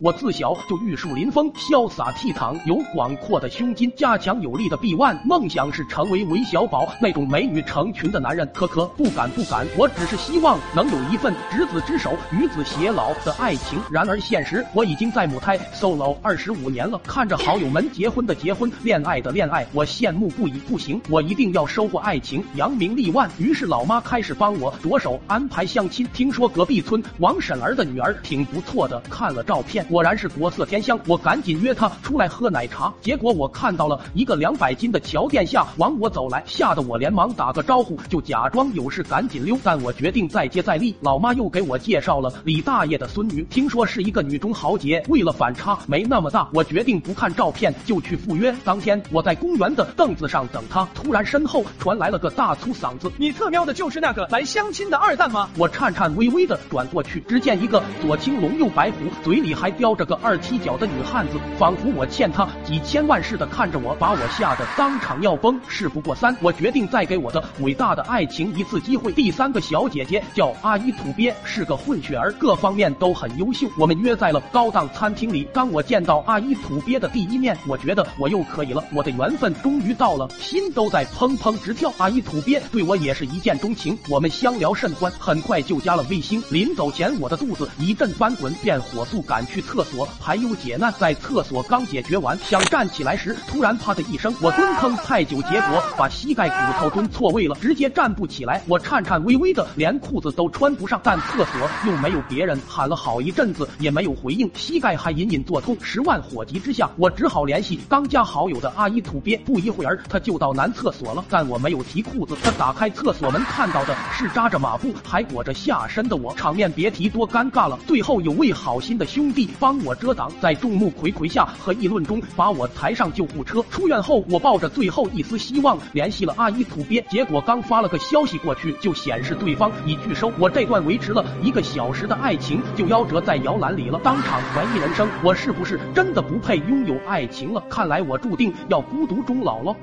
我自小就玉树临风，潇洒倜傥，有广阔的胸襟，加强有力的臂腕，梦想是成为韦小宝那种美女成群的男人。可可不敢不敢，我只是希望能有一份执子之手，与子偕老的爱情。然而现实，我已经在母胎 solo 二十五年了，看着好友们结婚的结婚，恋爱的恋爱，我羡慕不已。不行，我一定要收获爱情，扬名立万。于是老妈开始帮我着手安排相亲。听说隔壁村王婶儿的女儿挺不错的，看了照片。果然是国色天香，我赶紧约他出来喝奶茶。结果我看到了一个两百斤的乔殿下往我走来，吓得我连忙打个招呼，就假装有事赶紧溜。但我决定再接再厉，老妈又给我介绍了李大爷的孙女，听说是一个女中豪杰。为了反差没那么大，我决定不看照片就去赴约。当天我在公园的凳子上等他，突然身后传来了个大粗嗓子：“你特喵的就是那个来相亲的二蛋吗？”我颤颤巍巍的转过去，只见一个左青龙右白虎，嘴里还叼着个。二踢脚的女汉子，仿佛我欠她几千万似的看着我，把我吓得当场尿崩。事不过三，我决定再给我的伟大的爱情一次机会。第三个小姐姐叫阿依土鳖，是个混血儿，各方面都很优秀。我们约在了高档餐厅里。当我见到阿依土鳖的第一面，我觉得我又可以了，我的缘分终于到了，心都在砰砰直跳。阿依土鳖对我也是一见钟情，我们相聊甚欢，很快就加了微信。临走前，我的肚子一阵翻滚，便火速赶去厕所。排忧解难，在厕所刚解决完，想站起来时，突然啪的一声，我蹲坑太久，结果把膝盖骨头蹲错位了，直接站不起来。我颤颤巍巍的，连裤子都穿不上，但厕所又没有别人，喊了好一阵子也没有回应，膝盖还隐隐作痛。十万火急之下，我只好联系刚加好友的阿姨土鳖。不一会儿，他就到男厕所了，但我没有提裤子。他打开厕所门，看到的是扎着马步还裹着下身的我，场面别提多尴尬了。最后有位好心的兄弟帮我遮挡。在众目睽睽下和议论中，把我抬上救护车。出院后，我抱着最后一丝希望联系了阿姨土鳖，结果刚发了个消息过去，就显示对方已拒收。我这段维持了一个小时的爱情就夭折在摇篮里了，当场怀疑人生，我是不是真的不配拥有爱情了？看来我注定要孤独终老了。